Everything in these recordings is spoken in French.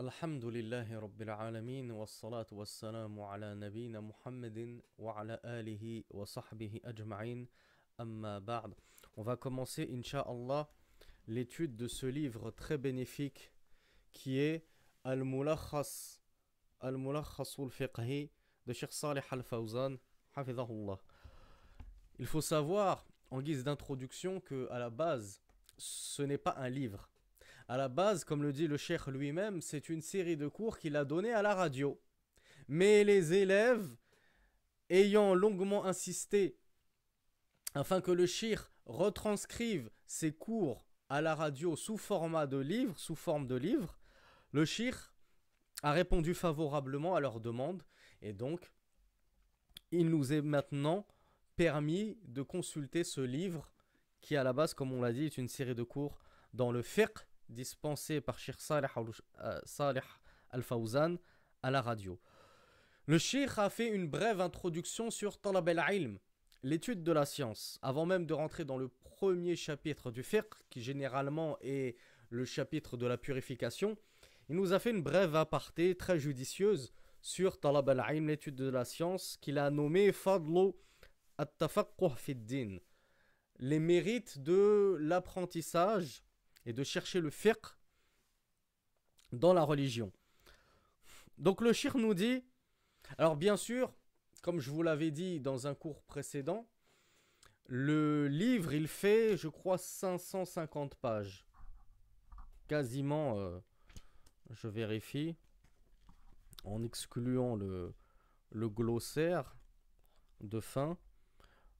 الحمد لله رب العالمين والصلاة والسلام على نبينا محمد وعلى آله وصحبه أجمعين أما بعد On va commencer, Inch'Allah, l'étude de ce livre très bénéfique qui est Al-Mulakhas Al-Mulakhasul Fiqhi de Sheikh Salih Al-Fawzan, Hafidahullah. Il faut savoir, en guise d'introduction, que à la base, ce n'est pas un livre. À la base, comme le dit le cheikh lui-même, c'est une série de cours qu'il a donné à la radio. Mais les élèves, ayant longuement insisté afin que le cheikh retranscrive ses cours à la radio sous format de livre, sous forme de livre, le cheikh a répondu favorablement à leur demande et donc il nous est maintenant permis de consulter ce livre qui à la base, comme on l'a dit, est une série de cours dans le fiqh dispensé par Sheikh Salih euh, Al-Fawzan à la radio. Le Sheikh a fait une brève introduction sur Talab al-Ilm, l'étude de la science, avant même de rentrer dans le premier chapitre du fiqh, qui généralement est le chapitre de la purification. Il nous a fait une brève aparté très judicieuse sur Talab al-Ilm, l'étude de la science, qu'il a nommé Fadlu at-Tafaqquh les mérites de l'apprentissage et de chercher le fiqh dans la religion. Donc le shir nous dit, alors bien sûr, comme je vous l'avais dit dans un cours précédent, le livre il fait, je crois, 550 pages. Quasiment, euh, je vérifie, en excluant le, le glossaire de fin.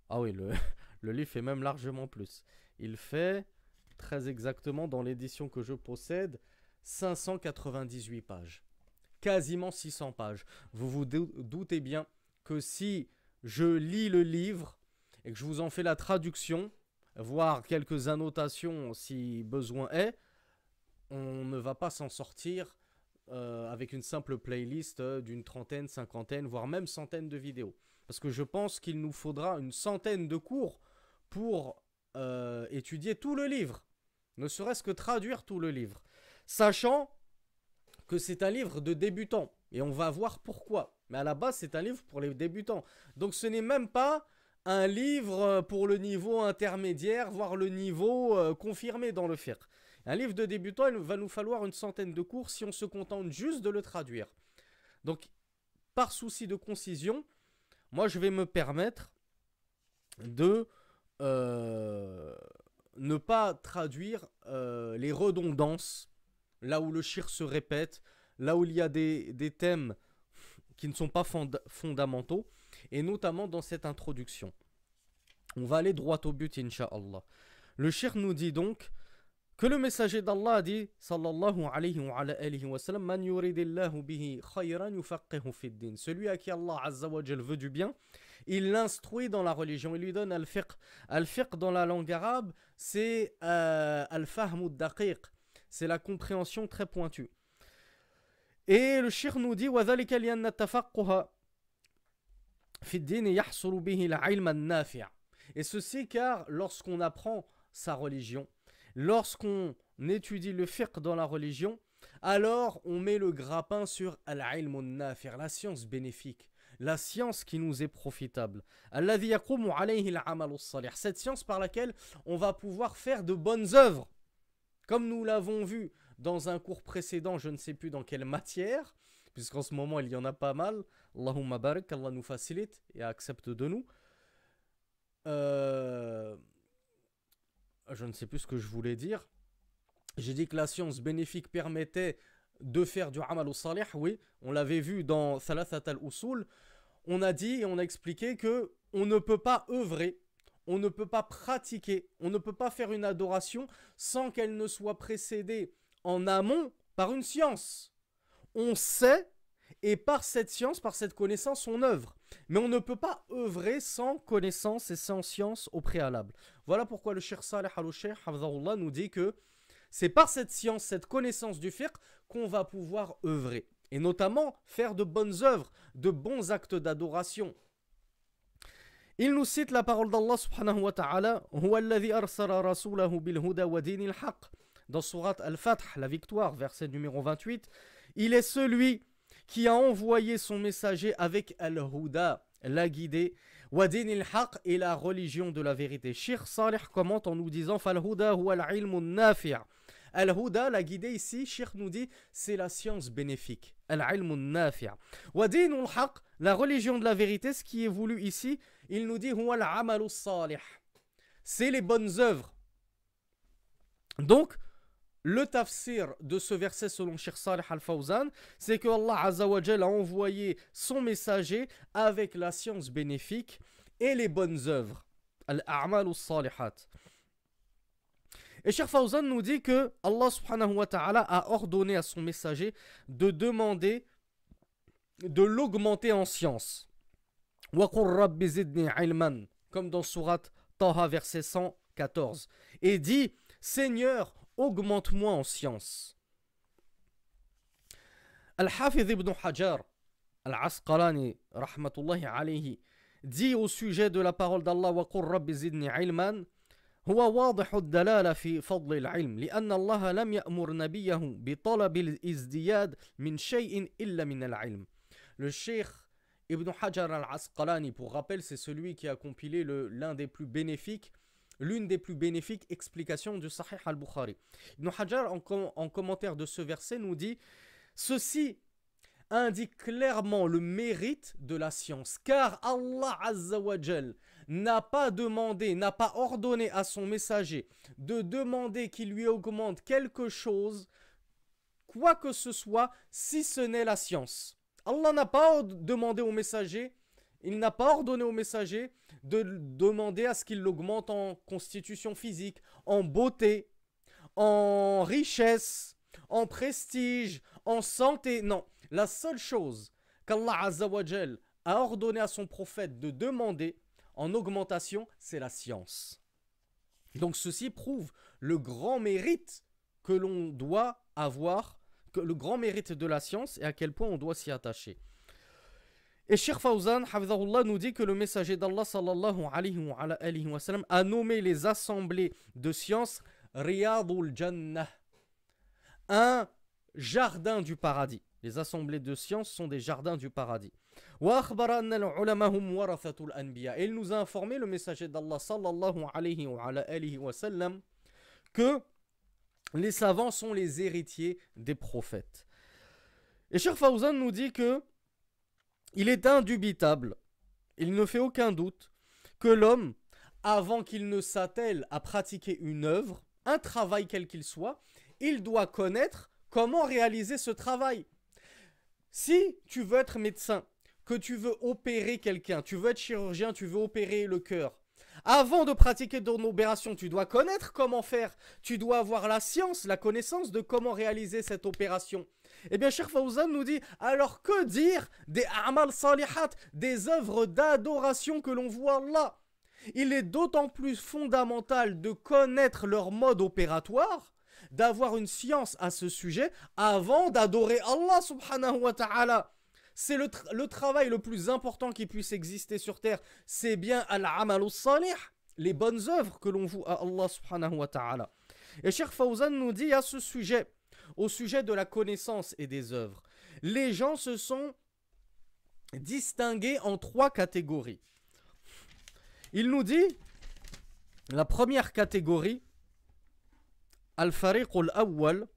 Ah oui, le, le livre fait même largement plus. Il fait très exactement dans l'édition que je possède, 598 pages. Quasiment 600 pages. Vous vous doutez bien que si je lis le livre et que je vous en fais la traduction, voire quelques annotations si besoin est, on ne va pas s'en sortir euh, avec une simple playlist d'une trentaine, cinquantaine, voire même centaine de vidéos. Parce que je pense qu'il nous faudra une centaine de cours pour euh, étudier tout le livre ne serait-ce que traduire tout le livre, sachant que c'est un livre de débutants, et on va voir pourquoi. Mais à la base, c'est un livre pour les débutants. Donc ce n'est même pas un livre pour le niveau intermédiaire, voire le niveau euh, confirmé dans le fiqh. Un livre de débutants, il va nous falloir une centaine de cours si on se contente juste de le traduire. Donc, par souci de concision, moi je vais me permettre de euh, ne pas traduire euh, les redondances, là où le shir se répète, là où il y a des, thèmes qui ne sont pas fondamentaux, et notamment dans cette introduction. On va aller droit au but, inshallah. Le shir nous dit donc que le messager d'Allah dit, sallallahu alayhi wa, alayhi wa sallam, Man bihi khayran Celui à qui Allah azza veut du bien, il l'instruit dans la religion, il lui donne al-fiqh. Al-fiqh dans la langue arabe, c'est euh, al-fahmud daqiq, c'est la compréhension très pointue. Et le shir nous dit Et ceci car lorsqu'on apprend sa religion, lorsqu'on étudie le fiqh dans la religion, alors on met le grappin sur al-ilm la science bénéfique la science qui nous est profitable. Cette science par laquelle on va pouvoir faire de bonnes œuvres. Comme nous l'avons vu dans un cours précédent, je ne sais plus dans quelle matière, puisqu'en ce moment il y en a pas mal. Allahumma barak, Allah nous facilite et accepte de nous. Euh, je ne sais plus ce que je voulais dire. J'ai dit que la science bénéfique permettait de faire du amal salih, oui, on l'avait vu dans Thalathat al-Usul, on a dit et on a expliqué que on ne peut pas œuvrer, on ne peut pas pratiquer, on ne peut pas faire une adoration sans qu'elle ne soit précédée en amont par une science. On sait et par cette science, par cette connaissance, on œuvre. Mais on ne peut pas œuvrer sans connaissance et sans science au préalable. Voilà pourquoi le Cheikh Saleh al nous dit que c'est par cette science, cette connaissance du fiqh qu'on va pouvoir œuvrer. Et notamment faire de bonnes œuvres, de bons actes d'adoration. Il nous cite la parole d'Allah subhanahu wa ta'ala Dans surat Al-Fath, la victoire, verset numéro 28, il est celui qui a envoyé son messager avec Al-Huda, la guidée, Wadin al-Haq et la religion de la vérité. Shir Salih commente en nous disant Fal-Huda huwa al-ilmu nafi' Al-Huda, la guidée ici, Shir nous dit, c'est la science bénéfique. Wadin al-Haq, la religion de la vérité, ce qui est voulu ici, il nous dit salih. C'est les bonnes œuvres. Donc, le tafsir de ce verset selon Sheikh Salih al-Fawzan, c'est que Allah a envoyé son messager avec la science bénéfique et les bonnes œuvres. Al-a'mal salihat et Cheikh Fawzan nous dit que Allah subhanahu wa ta'ala a ordonné à son messager de demander de l'augmenter en science. Comme dans Surat Taha, verset 114. Et dit Seigneur, augmente-moi en science. Al-Hafiz ibn Hajar, Al-Asqalani, rahmatullahi alayhi, dit au sujet de la parole d'Allah Wa ilman هو واضح الدلالة في فضل العلم لأن الله لم يأمر نبيه بطلب الازدياد من شيء إلا من العلم Le Cheikh Ibn Hajar al-Asqalani, pour rappel, c'est celui qui a compilé l'un des plus bénéfiques l'une des plus bénéfiques explications du Sahih al-Bukhari. Ibn Hajar, en, commentaire de ce verset, nous dit Ceci indique clairement le mérite de la science, car Allah Azzawajal n'a pas demandé, n'a pas ordonné à son messager de demander qu'il lui augmente quelque chose, quoi que ce soit, si ce n'est la science. Allah n'a pas demandé au messager, il n'a pas ordonné au messager de demander à ce qu'il l'augmente en constitution physique, en beauté, en richesse, en prestige, en santé. Non, la seule chose qu'Allah a ordonné à son prophète de demander en augmentation, c'est la science. Donc ceci prouve le grand mérite que l'on doit avoir, le grand mérite de la science et à quel point on doit s'y attacher. Et Sheikh Fawzan, nous dit que le messager d'Allah sallallahu alayhi wa, sallam, a nommé les assemblées de sciences Riyadul Jannah, un jardin du paradis. Les assemblées de sciences sont des jardins du paradis. Et il nous a informé, le messager d'Allah sallallahu alayhi wa, sallam, que les savants sont les héritiers des prophètes. Et Sheikh Fawzan nous dit que il est indubitable, il ne fait aucun doute, que l'homme, avant qu'il ne s'attelle à pratiquer une œuvre, un travail quel qu'il soit, il doit connaître comment réaliser ce travail. Si tu veux être médecin, que tu veux opérer quelqu'un, tu veux être chirurgien, tu veux opérer le cœur, avant de pratiquer ton opération, tu dois connaître comment faire. Tu dois avoir la science, la connaissance de comment réaliser cette opération. Eh bien, Cheikh Fawzan nous dit alors que dire des amal salihat, des œuvres d'adoration que l'on voit Allah Il est d'autant plus fondamental de connaître leur mode opératoire, d'avoir une science à ce sujet avant d'adorer Allah subhanahu wa ta'ala. C'est le, travail le plus important qui puisse exister sur terre. C'est bien al-amal salih, les bonnes œuvres que l'on voue à Allah subhanahu wa ta'ala. Et Cheikh Fawzan nous dit à ce sujet au sujet de la connaissance et des œuvres. Les gens se sont distingués en trois catégories. Il nous dit, la première catégorie, Al-Fariq al-Awwal,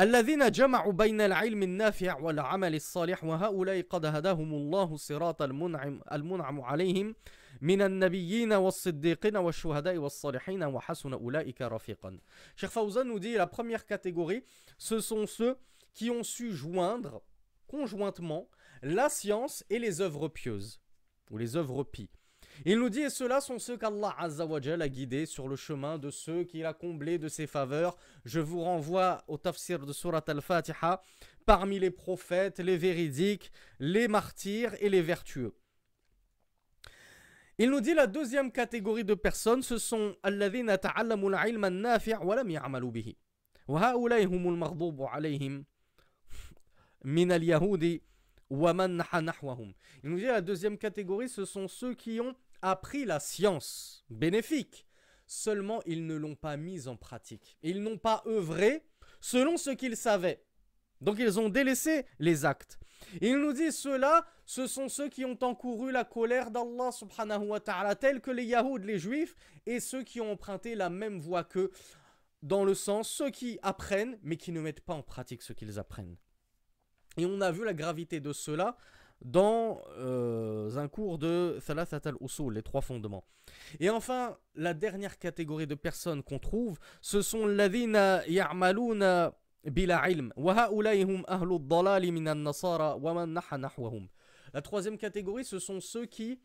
الذين جمعوا بين العلم النافع والعمل الصالح وهؤلاء قد هداهم الله صراط المنعم, المنعم عليهم من النبيين والصديقين والشهداء والصالحين وحسن أولئك رفيقا. Cheikh Fawzan nous dit la première catégorie ce sont ceux qui ont su joindre conjointement la science et les œuvres pieuses ou les œuvres pies. Il nous dit, et ceux-là sont ceux qu'Allah a guidés sur le chemin de ceux qu'il a comblés de ses faveurs. Je vous renvoie au tafsir de Surat al-Fatiha, parmi les prophètes, les véridiques, les martyrs et les vertueux. Il nous dit la deuxième catégorie de personnes, ce sont الذين تعلموا العلم النافع ولم يعملوا به. وهؤلاء هم المغضوب عليهم من اليهود il nous dit la deuxième catégorie, ce sont ceux qui ont appris la science bénéfique. Seulement, ils ne l'ont pas mise en pratique. Ils n'ont pas œuvré selon ce qu'ils savaient. Donc, ils ont délaissé les actes. Il nous dit ceux-là, ce sont ceux qui ont encouru la colère d'Allah subhanahu wa ta'ala, tels que les Yahouds, les Juifs, et ceux qui ont emprunté la même voie qu'eux, dans le sens ceux qui apprennent, mais qui ne mettent pas en pratique ce qu'ils apprennent. Et on a vu la gravité de cela dans euh, un cours de Thalathat al-Usul, les trois fondements. Et enfin, la dernière catégorie de personnes qu'on trouve, ce sont ladina ya'maluna bila ilm. La troisième catégorie, ce sont ceux qui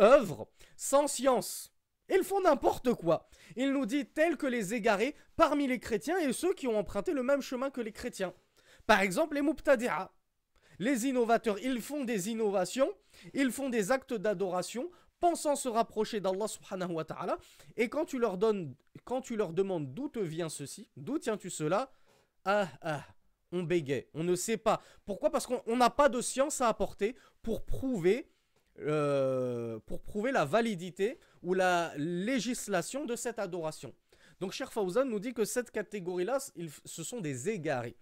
œuvrent sans science. Ils font n'importe quoi. Il nous dit tels que les égarés parmi les chrétiens et ceux qui ont emprunté le même chemin que les chrétiens. Par exemple, les mubtadi'a. Les innovateurs, ils font des innovations, ils font des actes d'adoration, pensant se rapprocher d'Allah subhanahu wa ta'ala. Et quand tu leur demandes d'où te vient ceci, d'où tiens-tu cela, ah ah, on bégaye, on ne sait pas. Pourquoi? Parce qu'on n'a pas de science à apporter pour prouver, euh, pour prouver la validité ou la législation de cette adoration. Donc Cher Fawzan nous dit que cette catégorie-là, ce sont des égarés.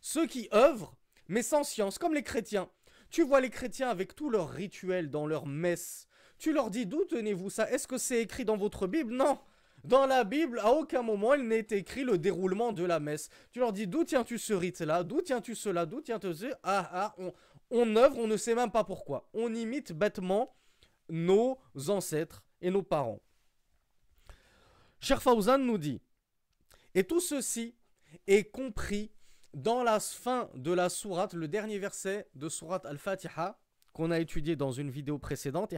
Ceux qui œuvrent mais sans science, comme les chrétiens. Tu vois les chrétiens avec tous leurs rituels dans leurs messes. Tu leur dis d'où tenez-vous ça? Est-ce que c'est écrit dans votre Bible? Non. Dans la Bible, à aucun moment il n'est écrit le déroulement de la messe. Tu leur dis d'où tiens-tu ce rite-là? D'où tiens-tu cela? D'où tiens-tu ce Ah ah, on, on œuvre, on ne sait même pas pourquoi. On imite bêtement nos ancêtres et nos parents. Cher Fawzan nous dit, et tout ceci est compris dans la fin de la sourate, le dernier verset de sourate Al-Fatiha, qu'on a étudié dans une vidéo précédente,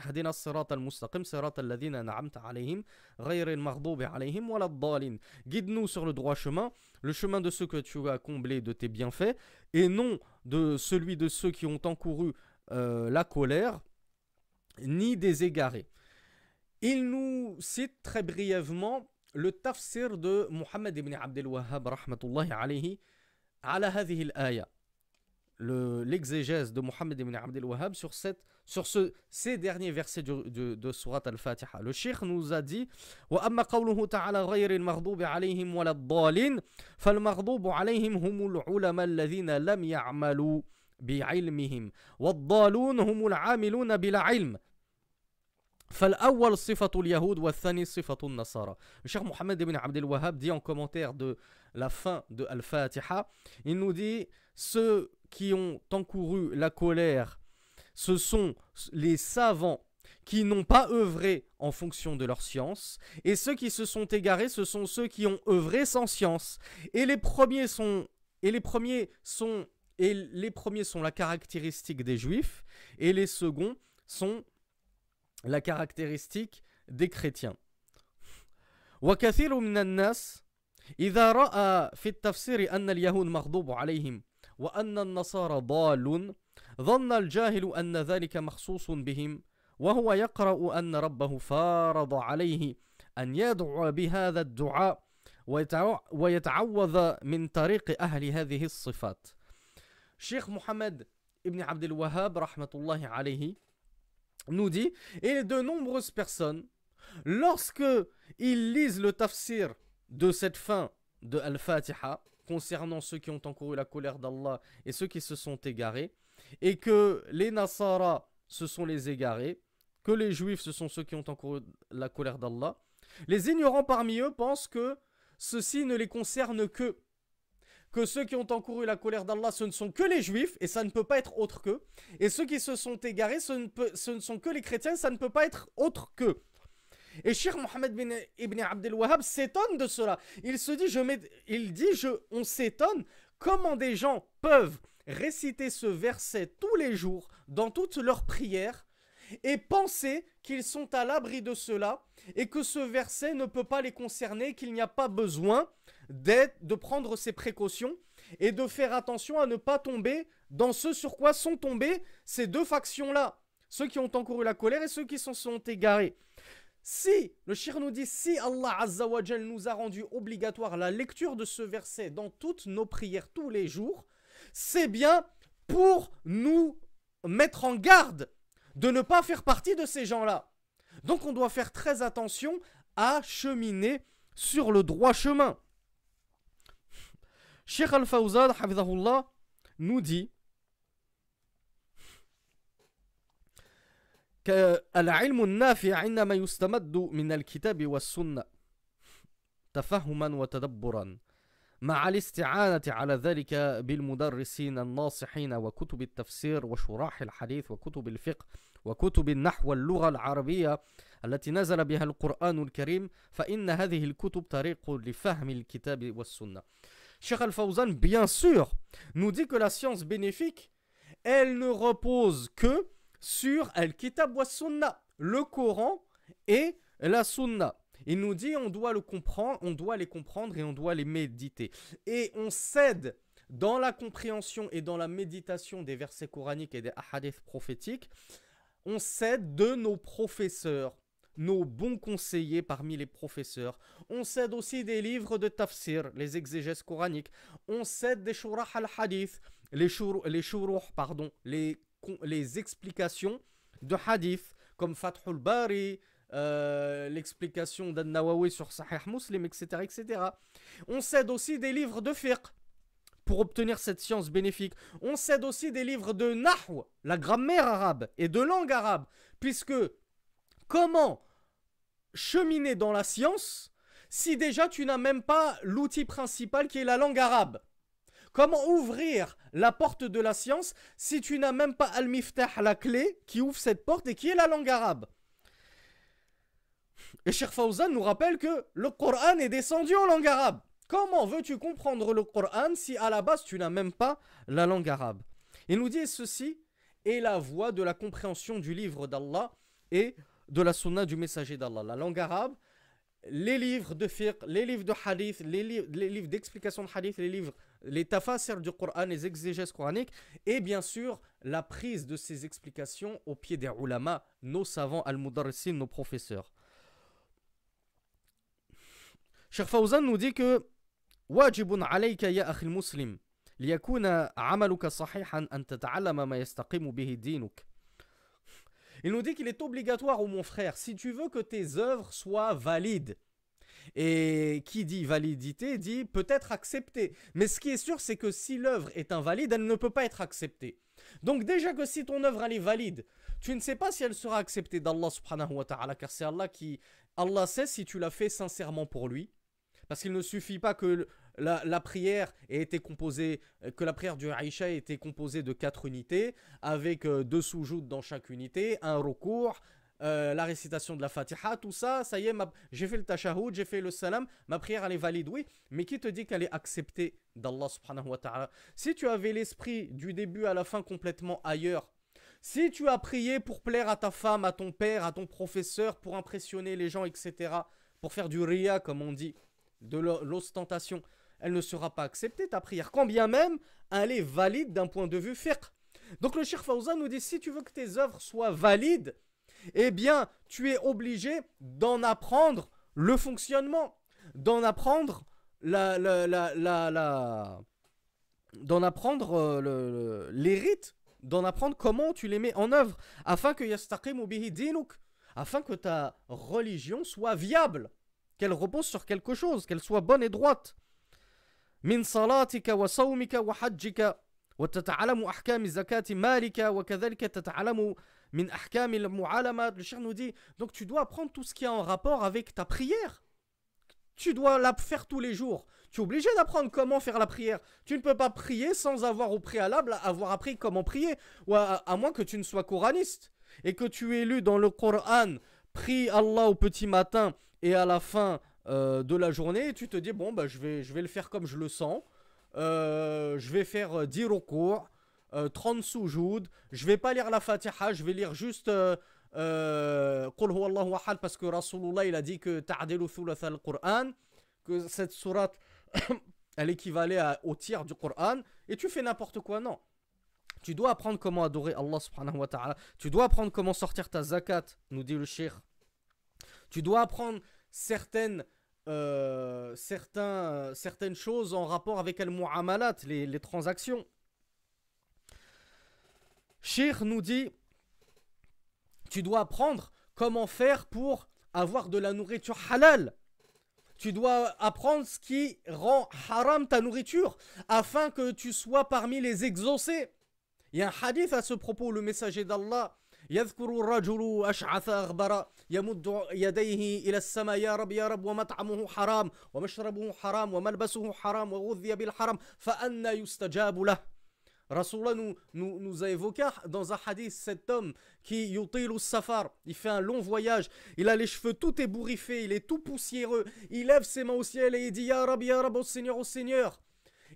Guide-nous sur le droit chemin, le chemin de ceux que tu as comblés de tes bienfaits, et non de celui de ceux qui ont encouru euh, la colère, ni des égarés. Il nous cite très brièvement le tafsir de Muhammad ibn Abdel Wahhab, rahmatullahi alayhi, على هذه الآية l'exégèse de Mohammed ibn Abdel Wahhab sur, cette, sur ce, ces derniers versets de, de, de Surat Al-Fatiha. Le Cheikh nous a dit وَأَمَّا قَوْلُهُ تَعَالَى غَيْرِ الْمَغْضُوبِ عَلَيْهِمْ وَلَا الضَّالِينَ فَالْمَغْضُوبُ عَلَيْهِمْ هُمُ الْعُلَمَاء الَّذِينَ لَمْ يَعْمَلُوا بعلمهم والضالون هم العاملون بلا علم فالأول صفة اليهود والثاني صفة النصارى. Le Cheikh Mohammed ibn Abdel Wahhab dit en commentaire de la fin de Al-Fatiha, il nous dit ceux qui ont encouru la colère, ce sont les savants qui n'ont pas œuvré en fonction de leur science, et ceux qui se sont égarés, ce sont ceux qui ont œuvré sans science. Et les premiers sont et les premiers sont et les premiers sont la caractéristique des juifs et les seconds sont la caractéristique des chrétiens. إذا رأى في التفسير أن اليهود مغضوب عليهم وأن النصارى ضال ظن الجاهل أن ذلك مخصوص بهم وهو يقرأ أن ربه فارض عليه أن يدعو بهذا الدعاء ويتعوذ من طريق أهل هذه الصفات شيخ محمد ابن عبد الوهاب رحمة الله عليه nous dit et de nombreuses personnes lorsque ils lisent le tafsir de cette fin de Al-Fatiha concernant ceux qui ont encouru la colère d'Allah et ceux qui se sont égarés, et que les Nasara, ce sont les égarés, que les Juifs, ce sont ceux qui ont encouru la colère d'Allah, les ignorants parmi eux pensent que ceci ne les concerne que que ceux qui ont encouru la colère d'Allah, ce ne sont que les juifs, et ça ne peut pas être autre qu'eux. Et ceux qui se sont égarés, ce ne, sont que les chrétiens, ça ne peut pas être autre qu'eux. Et Cheikh Mohammed bin, ibn Abdel Wahhab s'étonne de cela. Il se dit, je il dit, on s'étonne comment des gens peuvent réciter ce verset tous les jours dans toutes leurs prières et penser qu'ils sont à l'abri de cela et que ce verset ne peut pas les concerner, qu'il n'y a pas besoin de prendre ces précautions et de faire attention à ne pas tomber dans ce sur quoi sont tombées ces deux factions-là. Ceux qui ont encouru la colère et ceux qui s'en sont égarés. Si, le shir nous dit, si Allah Azzawajal nous a rendu obligatoire la lecture de ce verset dans toutes nos prières tous les jours, c'est bien pour nous mettre en garde de ne pas faire partie de ces gens-là. Donc on doit faire très attention à cheminer sur le droit chemin. Sheikh Al-Fawzad, nous dit كالعلم النافع عندما يستمد من الكتاب والسنة تفهما وتدبرا مع الاستعانة على ذلك بالمدرسين الناصحين وكتب التفسير وشراح الحديث وكتب الفقه وكتب النحو واللغة العربية التي نزل بها القرآن الكريم فإن هذه الكتب طريق لفهم الكتاب والسنة. Cheikh Al-Fawzan, bien sûr, nous dit que la science bénéfique, elle ne repose que sur Al-Kitab wa le Coran et la Sunna. Il nous dit on doit le comprendre, on doit les comprendre et on doit les méditer. Et on cède dans la compréhension et dans la méditation des versets coraniques et des hadiths prophétiques, on cède de nos professeurs, nos bons conseillers parmi les professeurs. On cède aussi des livres de tafsir, les exégèses coraniques. On cède des shurah al-hadith, les, les pardon, les, les explications de hadith, comme Fathul Bari, euh, l'explication d'An-Nawawi sur Sahih Muslim, etc., etc. On cède aussi des livres de fiqh pour obtenir cette science bénéfique. On cède aussi des livres de Nahw, la grammaire arabe, et de langue arabe, puisque comment cheminer dans la science si déjà tu n'as même pas l'outil principal qui est la langue arabe? Comment ouvrir la porte de la science si tu n'as même pas al-miftah, la clé qui ouvre cette porte et qui est la langue arabe? Et Sheikh Fawzan nous rappelle que le Coran est descendu en langue arabe. Comment veux-tu comprendre le Coran si à la base tu n'as même pas la langue arabe? Il nous dit ceci est la voie de la compréhension du livre d'Allah et de la sunna du messager d'Allah, la langue arabe, les livres de fiqh, les livres de hadith, les, li les livres d'explication de hadith, les livres, les tafassirs du Coran, les exégèses coraniques, et bien sûr la prise de ces explications au pied des ulama, nos savants al-mudarrissin, nos professeurs. Cheikh Fawzan nous dit que wajibun alayka ya akhil muslim liyakuna amaluka sahihan an tata'allama ma yastaqimu bihi dinuk. Il nous dit qu'il est obligatoire, oh mon frère, si tu veux que tes œuvres soient valides, et qui dit validité dit peut-être acceptée. Mais ce qui est sûr, c'est que si l'œuvre est invalide, elle ne peut pas être acceptée. Donc déjà que si ton œuvre elle est valide, tu ne sais pas si elle sera acceptée d'Allah subhanahu wa ta'ala, car c'est Allah qui... Allah sait si tu l'as fait sincèrement pour lui, parce qu'il ne suffit pas que la, prière ait été composée, euh, que la prière du Aïcha ait été composée de quatre unités, avec euh, deux sous dans chaque unité, un recours, euh, la récitation de la Fatiha, tout ça, ça y est, j'ai fait le tashahhud, j'ai fait le salam, ma prière elle est valide, oui, mais qui te dit qu'elle est acceptée d'Allah subhanahu wa ta'ala? Si tu avais l'esprit du début à la fin complètement ailleurs, si tu as prié pour plaire à ta femme, à ton père, à ton professeur, pour impressionner les gens, etc., pour faire du ria, comme on dit, de l'ostentation, elle ne sera pas acceptée, ta prière, quand bien même elle est valide d'un point de vue fiqh. Donc le Sheikh Fawzan nous dit, si tu veux que tes œuvres soient valides, eh bien, tu es obligé d'en apprendre le fonctionnement, d'en apprendre la, la, la, d'en apprendre euh, les rites, d'en apprendre comment tu les mets en œuvre, afin que afin que ta religion soit viable qu'elle repose sur quelque chose, qu'elle soit bonne et droite. من صلاتك وصومك وحجك وتتعلم أحكام زكاة مالك وكذلك تتعلم من أحكام المعالمات le cher nous dit donc tu dois apprendre tout ce qui est en rapport avec ta prière tu dois la faire tous les jours tu es obligé d'apprendre comment faire la prière tu ne peux pas prier sans avoir au préalable avoir appris comment prier ou à, à moins que tu ne sois coraniste et que tu aies lu dans le Coran prie Allah au petit matin et à la fin euh, de la journée, tu te dis, bon, bah, je, vais, je vais le faire comme je le sens. Euh, je vais faire 10 recours, 30 soujoud. Je vais pas lire la Fatiha, je vais lire juste euh, parce que Rasulullah il a dit que que cette sourate elle équivalait au tiers du Qur'an et tu fais n'importe quoi. Non. Tu dois apprendre comment adorer Allah subhanahu wa ta'ala. Tu dois apprendre comment sortir ta zakat, nous dit le shir. Tu dois apprendre certaines, euh, certaines choses en rapport avec al-mu'amalat, les, les transactions. Shir nous dit tu dois apprendre comment faire pour avoir de la nourriture halal. Tu dois apprendre ce qui rend haram ta nourriture afin que tu sois parmi les exaucés. Il y a un hadith à ce propos, le messager d'Allah. يذكر الرجل أشعث أغبر يمد يديه إلى السماء يا رب يا رب ومطعمه حرام ومشربه حرام وملبسه حرام وغذي بالحرام فأنا يستجاب له Rasulullah nous, nous, nous, a évoqué dans un hadith cet homme qui yutilu safar, il fait un long voyage, il a les cheveux tout ébouriffés, il est tout poussiéreux, il lève ses mains au ciel et il dit Ya Rabbi, Ya Rabbi, au Seigneur, au Seigneur.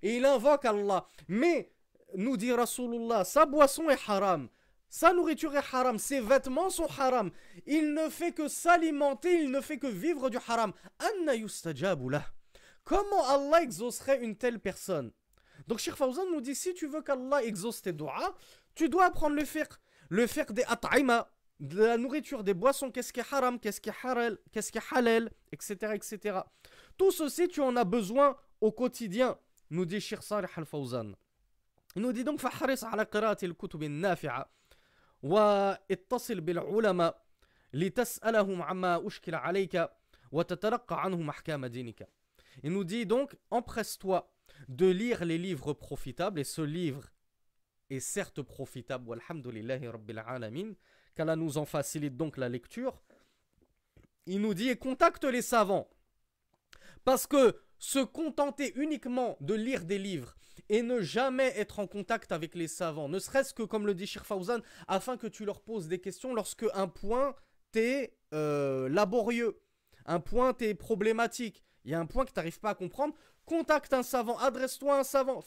Et il invoque Allah. Mais, nous dit Rasulullah, sa boisson est haram, sa nourriture est haram, ses vêtements sont haram. Il ne fait que s'alimenter, il ne fait que vivre du haram. Anna Comment Allah exaucerait une telle personne donc Sheikh Fawzan nous dit si tu veux qu'Allah exauce tes doigts, tu dois apprendre le fiqh. Le fiqh des at'ima, de la nourriture, des boissons, qu'est-ce qui est haram, qu'est-ce qui est halal, qu'est-ce qui est halal, etc., etc. Tout ceci, tu en as besoin au quotidien, nous dit Sheikh Salih al-Fawzan. Il nous dit donc فحرص على قراءة الكتب النافعة واتصل بالعلماء لتسألهم عما أشكل عليك وتتلقى عنهم أحكام دينك. Il nous dit donc empresse-toi de lire les livres profitables, et ce livre est certes profitable, walhamdulillahi rabbil alamin, qu'Allah nous en facilite donc la lecture, il nous dit, et contacte les savants. Parce que se contenter uniquement de lire des livres et ne jamais être en contact avec les savants, ne serait-ce que comme le dit Shir Fawzan, afin que tu leur poses des questions lorsque un point t'est euh, laborieux, un point t'est problématique, il y a un point que tu n'arrives pas à comprendre, Contacte un savant, adresse-toi à un savant.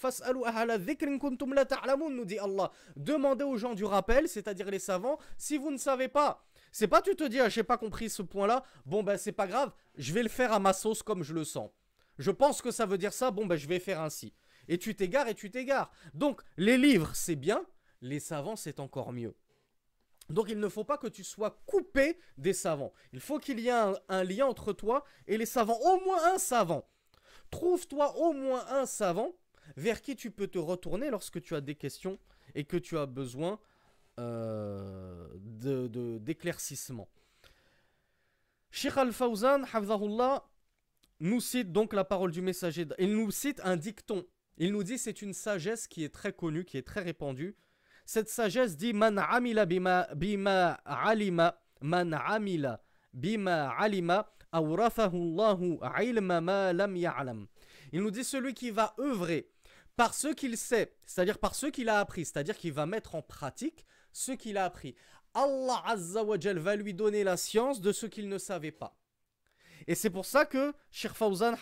nous dit Allah. Demandez aux gens du rappel, c'est-à-dire les savants, si vous ne savez pas. C'est pas tu te dis, ah, j'ai pas compris ce point-là, bon ben c'est pas grave, je vais le faire à ma sauce comme je le sens. Je pense que ça veut dire ça, bon ben je vais faire ainsi. Et tu t'égares et tu t'égares. Donc les livres c'est bien, les savants c'est encore mieux. Donc il ne faut pas que tu sois coupé des savants. Il faut qu'il y ait un lien entre toi et les savants, au moins un savant. Trouve-toi au moins un savant vers qui tu peux te retourner lorsque tu as des questions et que tu as besoin euh, d'éclaircissement. De, Al-Fawzan, nous cite donc la parole du messager. Il nous cite un dicton. Il nous dit c'est une sagesse qui est très connue, qui est très répandue. Cette sagesse dit Man amila bima, bima alima, man amila bima alima, il nous dit celui qui va œuvrer par ce qu'il sait, c'est-à-dire par ce qu'il a appris, c'est-à-dire qu'il va mettre en pratique ce qu'il a appris. Allah Azza wa va lui donner la science de ce qu'il ne savait pas. Et c'est pour ça que Sheikh Fawzan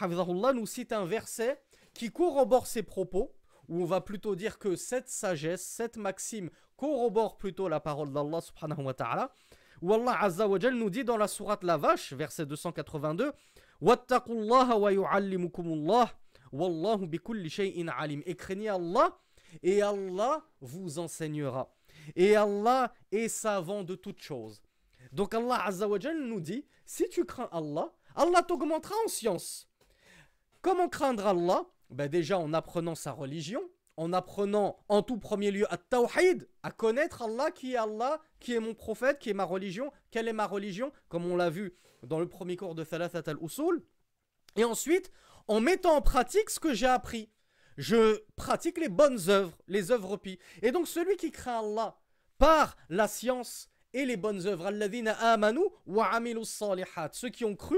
nous cite un verset qui corrobore ses propos, où on va plutôt dire que cette sagesse, cette maxime corrobore plutôt la parole d'Allah subhanahu wa ta'ala, où Allah Azza wa nous dit dans la sourate La Vache, verset 282, Wattaqullaha wa yu'allimukumullah, wallahu bikulli shay'in alim. Et craignez Allah, et Allah vous enseignera. Et Allah est savant de toutes choses. Donc Allah Azza nous dit, si tu crains Allah, Allah t'augmentera en science. Comment craindre Allah? Ben Déjà en apprenant sa religion, en apprenant en tout premier lieu à tawhid, à connaître Allah qui est Allah, qui est mon prophète, qui est ma religion, quelle est ma religion, comme on l'a vu dans le premier cours de Thalathat al-Usul. Et ensuite, en mettant en pratique ce que j'ai appris. Je pratique les bonnes œuvres, les œuvres pi. Et donc celui qui craint Allah par la science et les bonnes œuvres, amanu wa salihat, ceux qui ont cru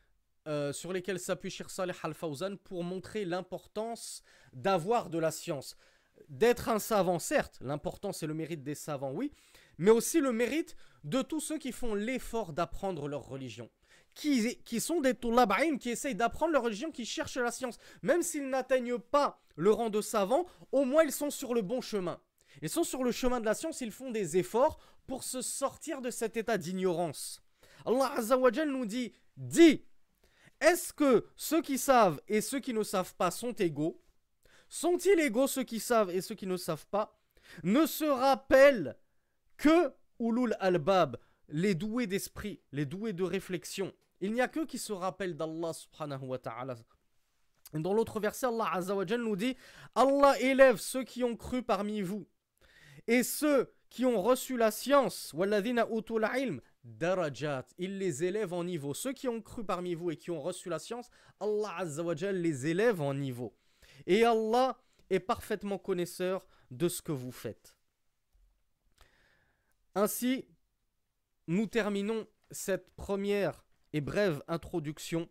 euh, sur lesquels s'appuie Sheikh Saleh Al-Fawzan pour montrer l'importance d'avoir de la science d'être un savant, certes, l'important c'est le mérite des savants, oui, mais aussi le mérite de tous ceux qui font l'effort d'apprendre leur religion. Qui, qui sont des tulab'in, qui essayent d'apprendre leur religion, qui cherchent la science. Même s'ils n'atteignent pas le rang de savant, au moins ils sont sur le bon chemin. Ils sont sur le chemin de la science, ils font des efforts pour se sortir de cet état d'ignorance. Allah Azza nous dit, dis, est-ce que ceux qui savent et ceux qui ne savent pas sont égaux? Sont-ils égaux ceux qui savent et ceux qui ne savent pas? Ne se rappellent que Ulul Albab, les doués d'esprit, les doués de réflexion. Il n'y a que qui se rappellent d'Allah subhanahu wa ta'ala. Dans l'autre verset, Allah nous dit Allah élève ceux qui ont cru parmi vous et ceux qui ont reçu la science, darajat, il les élève en niveau. Ceux qui ont cru parmi vous et qui ont reçu la science, Allah les élève en niveau. Et Allah est parfaitement connaisseur de ce que vous faites. Ainsi, nous terminons cette première et brève introduction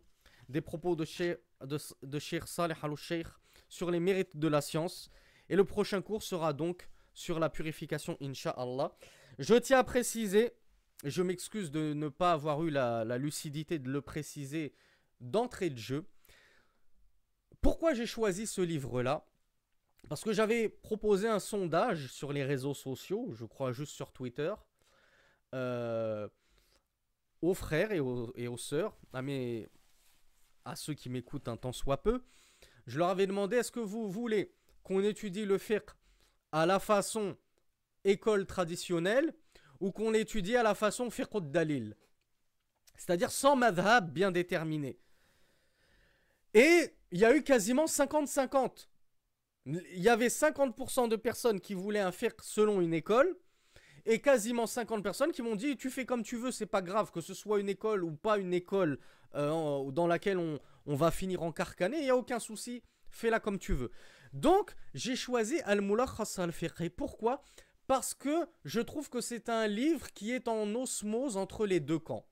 des propos de Cheikh, de, Saleh al-Sheikh sur les mérites de la science. Et le prochain cours sera donc sur la purification, Inch'Allah. Je tiens à préciser, je m'excuse de ne pas avoir eu la, lucidité de le préciser d'entrée de jeu. Pourquoi j'ai choisi ce livre-là? Parce que j'avais proposé un sondage sur les réseaux sociaux, je crois juste sur Twitter, euh, aux frères et aux, et aux sœurs, à, mes, à ceux qui m'écoutent un temps soit peu. Je leur avais demandé est-ce que vous voulez qu'on étudie le fiqh à la façon école traditionnelle ou qu'on l'étudie à la façon fiqh dalil C'est-à-dire sans madhab bien déterminé. Et il y a eu quasiment 50-50. Il y avait 50% de personnes qui voulaient un fiqh selon une école et quasiment 50 personnes qui m'ont dit tu fais comme tu veux, c'est pas grave, que ce soit une école ou pas une école euh, dans laquelle on, va finir en carcané, il n'y a aucun souci, fais-la comme tu veux. Donc j'ai choisi Al-Mulakhas al-Fiqh. Pourquoi? Parce que je trouve que c'est un livre qui est en osmose entre les deux camps.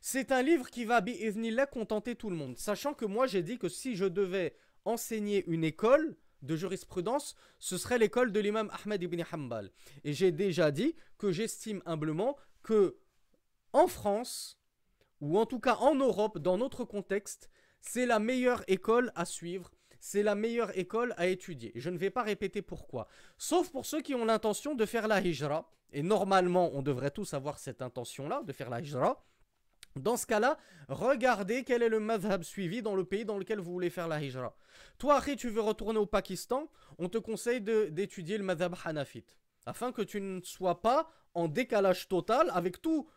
C'est un livre qui va, bi'idhnillah, contenter tout le monde. Sachant que moi j'ai dit que si je devais enseigner une école, de jurisprudence, ce serait l'école de l'imam Ahmed ibn Hanbal. Et j'ai déjà dit que j'estime humblement que en France, ou en tout cas en Europe, dans notre contexte, c'est la meilleure école à suivre, c'est la meilleure école à étudier. Je ne vais pas répéter pourquoi. Sauf pour ceux qui ont l'intention de faire la hijra, et normalement on devrait tous avoir cette intention-là, de faire la hijra, dans ce cas-là, regardez quel est le madhab suivi dans le pays dans lequel vous voulez faire la hijra. Toi, après, tu veux retourner au Pakistan, on te conseille d'étudier le madhab hanafite. Afin que tu ne sois pas en décalage total avec tout,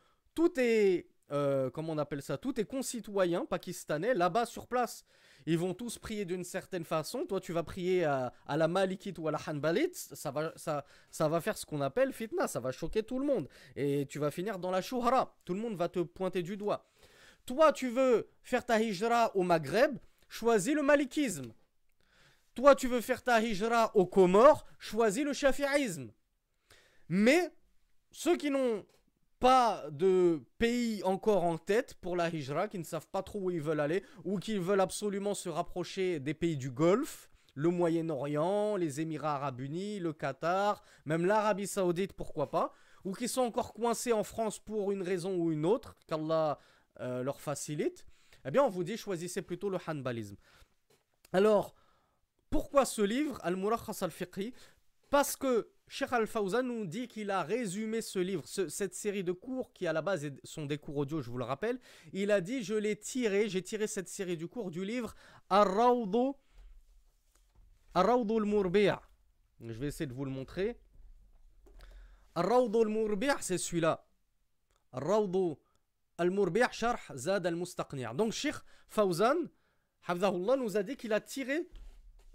tes, euh, comment on appelle ça, tous tes concitoyens pakistanais là-bas sur place ils vont tous prier d'une certaine façon. Toi, tu vas prier à, la Malikite ou à la Hanbalite. Ça va, ça, va faire ce qu'on appelle fitna. Ça va choquer tout le monde. Et tu vas finir dans la shuhara. Tout le monde va te pointer du doigt. Toi, tu veux faire ta hijra au Maghreb. Choisis le malikisme. Toi, tu veux faire ta hijra au Comores. Choisis le shafi'isme. Mais ceux qui n'ont pas de pays encore en tête pour la hijra, qui ne savent pas trop où ils veulent aller, ou qui veulent absolument se rapprocher des pays du Golfe, le Moyen-Orient, les Émirats arabes unis, le Qatar, même l'Arabie saoudite, pourquoi pas, ou qui sont encore coincés en France pour une raison ou une autre, qu'Allah euh, leur facilite, eh bien on vous dit choisissez plutôt le hanbalisme. Alors, pourquoi ce livre, Al-Murakhas al-Fiqhi? Parce que Sheikh Al-Fawzan nous dit qu'il a résumé ce livre, cette série de cours qui à la base sont des cours audio, je vous le rappelle. Il a dit, je l'ai tiré, j'ai tiré cette série du cours du livre Ar-Rawdu al-Murbi'a. Je vais essayer de vous le montrer. Ar-Rawdu al-Murbi'a, c'est celui-là. Ar-Rawdu al-Murbi'a, Sharh Zad al-Mustaqni'. Donc Sheikh Fawzan, nous a dit qu'il a tiré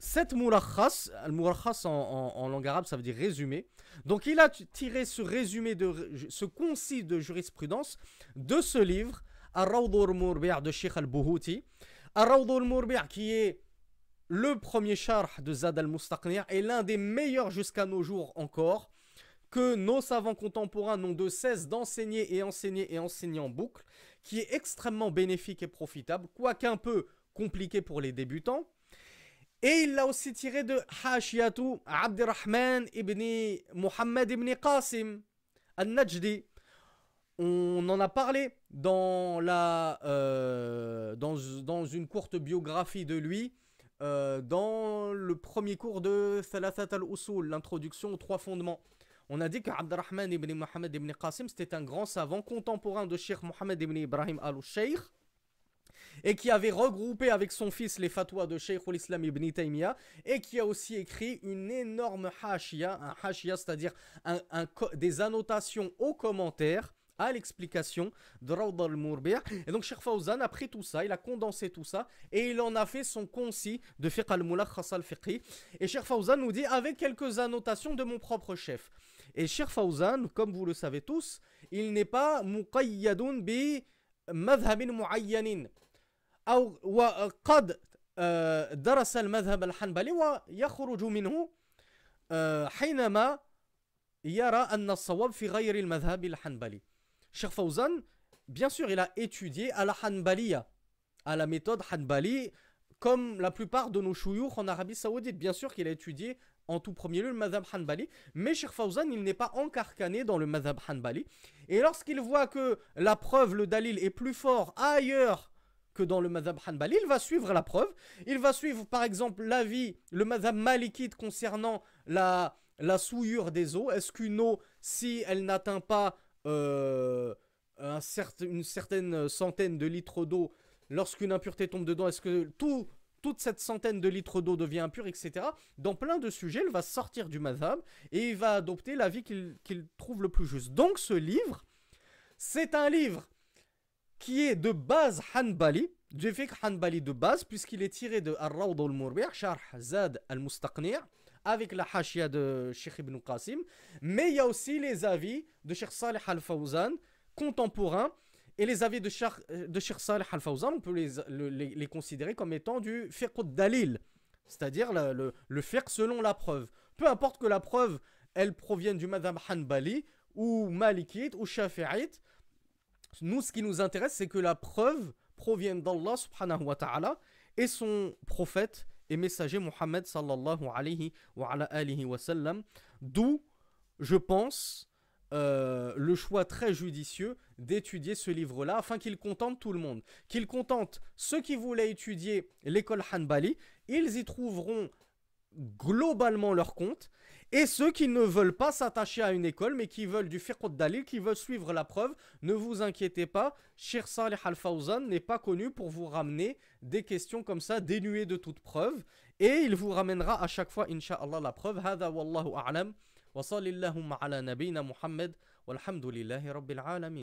cette murakhas, le en, langue arabe, ça veut dire résumé. Donc il a tiré ce résumé, de, ce concis de jurisprudence de ce livre, Ar-Rawdur Murbi' de Sheikh al-Buhuti. Ar-Rawdur Murbi' qui est le premier charh de Zad al-Mustaqni' et l'un des meilleurs jusqu'à nos jours encore, que nos savants contemporains n'ont de cesse d'enseigner et enseigner et enseigner en boucle, qui est extrêmement bénéfique et profitable, quoique un peu compliqué pour les débutants. Et il l'a aussi tiré de Hashiyatu Abdirrahman ibn Muhammad ibn Qasim al-Najdi. On en a parlé dans, la, euh, dans, dans, une courte biographie de lui, euh, dans le premier cours de Thalathat al-Usul, l'introduction aux trois fondements. On a dit que Abdirrahman ibn Muhammad ibn Qasim, c'était un grand savant contemporain de Sheikh Muhammad ibn Ibrahim al-Sheikh et qui avait regroupé avec son fils les fatwas de Sheikh al-Islam ibn Taymiyyah et qui a aussi écrit une énorme hashia, un hashia c'est-à-dire des annotations aux commentaires à l'explication de Rawd al-Mourbir. Et donc Sheikh Fawzan a pris tout ça, il a condensé tout ça et il en a fait son concis de fiqh al-Mulakhas al-Fiqhi. Et Sheikh Fawzan nous dit avec quelques annotations de mon propre chef. Et Sheikh Fawzan, comme vous le savez tous, il n'est pas muqayyadun bi madhhabin muayyanin. أو وقد درس المذهب الحنبلي ويخرج منه حينما يرى أن الصواب في غير المذهب الحنبلي Cheikh Fawzan, bien sûr, il a étudié à la Hanbaliya, à la méthode Hanbali, comme la plupart de nos chouyours en Arabie Saoudite. Bien sûr qu'il a étudié en tout premier lieu le madhab Hanbali, mais Cheikh Fawzan, il n'est pas encarcané dans le madhab Hanbali. Et lorsqu'il voit que la preuve, le dalil, est plus fort ailleurs que dans le madhab Hanbali, il va suivre la preuve. Il va suivre par exemple l'avis, le madhab malikite concernant la, la souillure des eaux. Est-ce qu'une eau, si elle n'atteint pas euh, un une certaine centaine de litres d'eau, lorsqu'une impureté tombe dedans, est-ce que tout, toute cette centaine de litres d'eau devient impure, etc. Dans plein de sujets, il va sortir du madhab et il va adopter l'avis qu'il trouve le plus juste. Donc ce livre, c'est un livre qui est de base Hanbali, du fiqh Hanbali de base, puisqu'il est tiré de Ar-Rawd al-Murbi' Sharh Zad al-Mustaqni' avec la hashia de Sheikh Ibn Qasim, mais il y a aussi les avis de Sheikh Salih al-Fawzan, contemporains, et les avis de Sheikh, de Salih al-Fawzan, on peut les, les, considérer comme étant du fiqh dalil, c'est-à-dire le, le, selon la preuve. Peu importe que la preuve, elle provienne du madhab hanbali, ou malikite, ou shafi'ite, nous, ce qui nous intéresse, c'est que la preuve provienne d'Allah subhanahu wa ta'ala et son prophète et messager Mohammed sallallahu alayhi wa, wa sallam. D'où, je pense, euh, le choix très judicieux d'étudier ce livre-là afin qu'il contente tout le monde. Qu'il contente ceux qui voulaient étudier l'école Hanbali, ils y trouveront globalement leur compte. Et ceux qui ne veulent pas s'attacher à une école, mais qui veulent du fiqh dalil, qui veulent suivre la preuve, ne vous inquiétez pas, Shir Salih al-Fawzan n'est pas connu pour vous ramener des questions comme ça, dénuées de toute preuve. Et il vous ramènera à chaque fois, inshallah, la preuve. Hada wallahu a'lam. Nabina Muhammad. Walhamdulillahi rabbil alamin.